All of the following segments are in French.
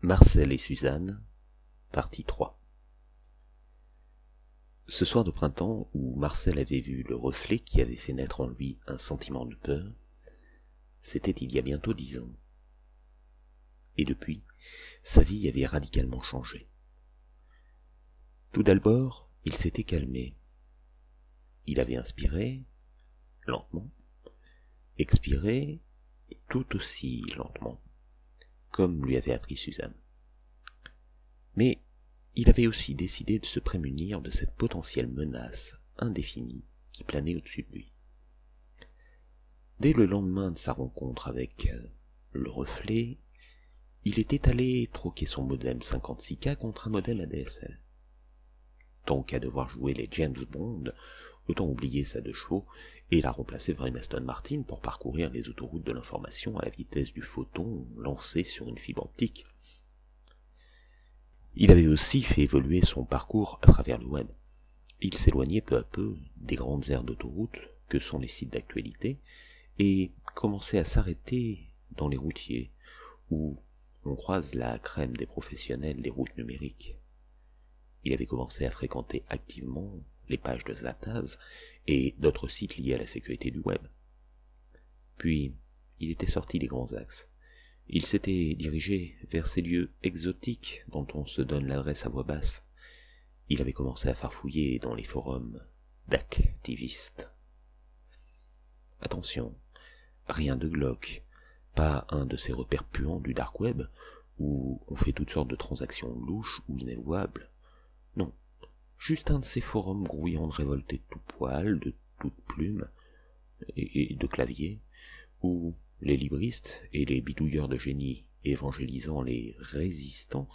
Marcel et Suzanne, partie 3 Ce soir de printemps où Marcel avait vu le reflet qui avait fait naître en lui un sentiment de peur, c'était il y a bientôt dix ans. Et depuis, sa vie avait radicalement changé. Tout d'abord, il s'était calmé. Il avait inspiré, lentement, expiré, tout aussi lentement comme lui avait appris Suzanne. Mais il avait aussi décidé de se prémunir de cette potentielle menace indéfinie qui planait au-dessus de lui. Dès le lendemain de sa rencontre avec euh, le reflet, il était allé troquer son modem 56K contre un modem ADSL. Tant qu'à devoir jouer les James Bond, autant oublier sa deux chevaux et la remplacer par une Aston Martin pour parcourir les autoroutes de l'information à la vitesse du photon lancé sur une fibre optique. Il avait aussi fait évoluer son parcours à travers le web. Il s'éloignait peu à peu des grandes aires d'autoroute que sont les sites d'actualité et commençait à s'arrêter dans les routiers où on croise la crème des professionnels des routes numériques. Il avait commencé à fréquenter activement les pages de Zataz et d'autres sites liés à la sécurité du web. Puis, il était sorti des grands axes. Il s'était dirigé vers ces lieux exotiques dont on se donne l'adresse à voix basse. Il avait commencé à farfouiller dans les forums d'activistes. Attention, rien de glauque, pas un de ces repères puants du dark web où on fait toutes sortes de transactions louches ou inavouables. Non, juste un de ces forums grouillants de révoltés de tout poil, de toutes plumes, et, de clavier, où les libristes et les bidouilleurs de génie évangélisant les résistants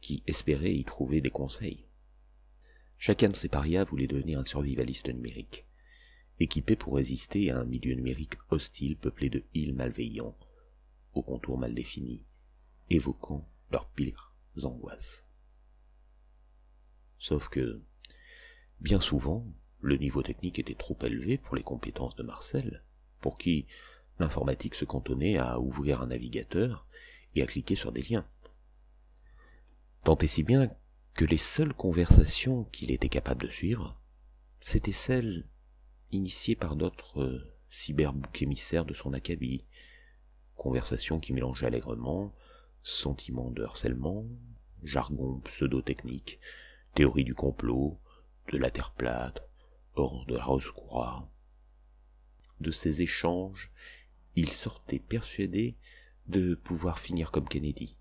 qui espéraient y trouver des conseils. Chacun de ces parias voulait devenir un survivaliste numérique, équipé pour résister à un milieu numérique hostile peuplé de îles malveillants, aux contours mal définis, évoquant leurs pires angoisses. Sauf que, bien souvent, le niveau technique était trop élevé pour les compétences de Marcel, pour qui l'informatique se cantonnait à ouvrir un navigateur et à cliquer sur des liens. Tant et si bien que les seules conversations qu'il était capable de suivre, c'étaient celles initiées par d'autres euh, cyberboucs émissaires de son acabit, conversations qui mélangeaient allègrement sentiments de harcèlement, jargon pseudo-technique, théorie du complot, de la Terre plate, hors de la rose De ces échanges, il sortait persuadé de pouvoir finir comme Kennedy,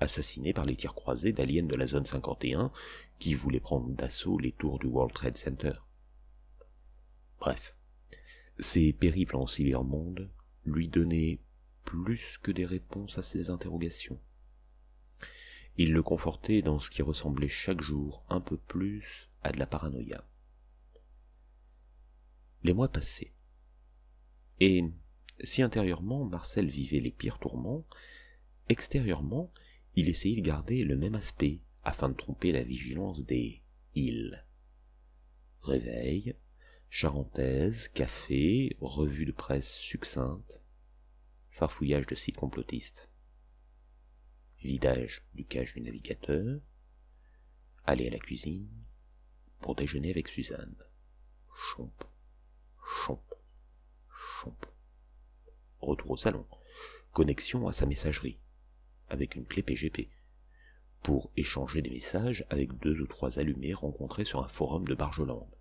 assassiné par les tirs croisés d'aliens de la zone 51 qui voulaient prendre d'assaut les tours du World Trade Center. Bref, ces périples en cybermonde lui donnaient plus que des réponses à ses interrogations. Il le confortait dans ce qui ressemblait chaque jour un peu plus à de la paranoïa. Les mois passaient. Et si intérieurement Marcel vivait les pires tourments, extérieurement il essayait de garder le même aspect afin de tromper la vigilance des îles. Réveil, charentaise, café, revue de presse succincte, farfouillage de sites complotistes vidage du cache du navigateur, aller à la cuisine pour déjeuner avec Suzanne. Chomp, chomp, chomp. Retour au salon. Connexion à sa messagerie, avec une clé PGP, pour échanger des messages avec deux ou trois allumés rencontrés sur un forum de Barjolande.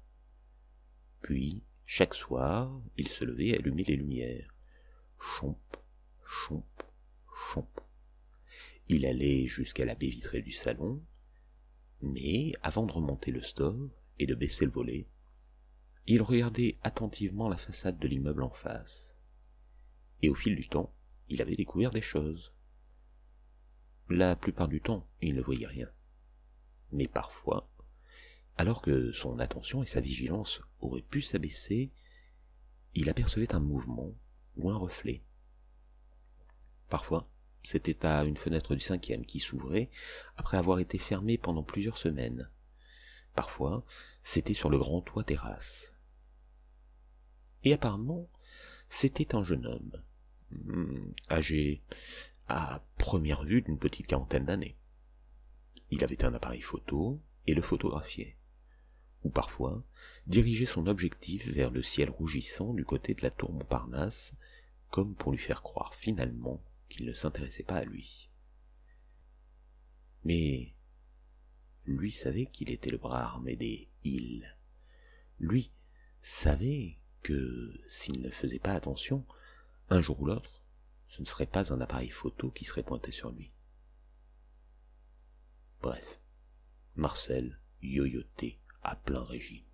Puis, chaque soir, il se levait et allumait les lumières. Chomp, chomp. Il allait jusqu'à la baie vitrée du salon, mais avant de remonter le store et de baisser le volet, il regardait attentivement la façade de l'immeuble en face. Et au fil du temps, il avait découvert des choses. La plupart du temps, il ne voyait rien. Mais parfois, alors que son attention et sa vigilance auraient pu s'abaisser, il apercevait un mouvement ou un reflet. Parfois, c'était à une fenêtre du cinquième qui s'ouvrait après avoir été fermée pendant plusieurs semaines. Parfois, c'était sur le grand toit terrasse. Et apparemment, c'était un jeune homme, hmm, âgé à première vue d'une petite quarantaine d'années. Il avait un appareil photo et le photographiait, ou parfois dirigeait son objectif vers le ciel rougissant du côté de la tour Montparnasse, comme pour lui faire croire finalement qu'il ne s'intéressait pas à lui. Mais lui savait qu'il était le bras armé des îles. Lui savait que s'il ne faisait pas attention, un jour ou l'autre, ce ne serait pas un appareil photo qui serait pointé sur lui. Bref, Marcel yoyotait à plein régime.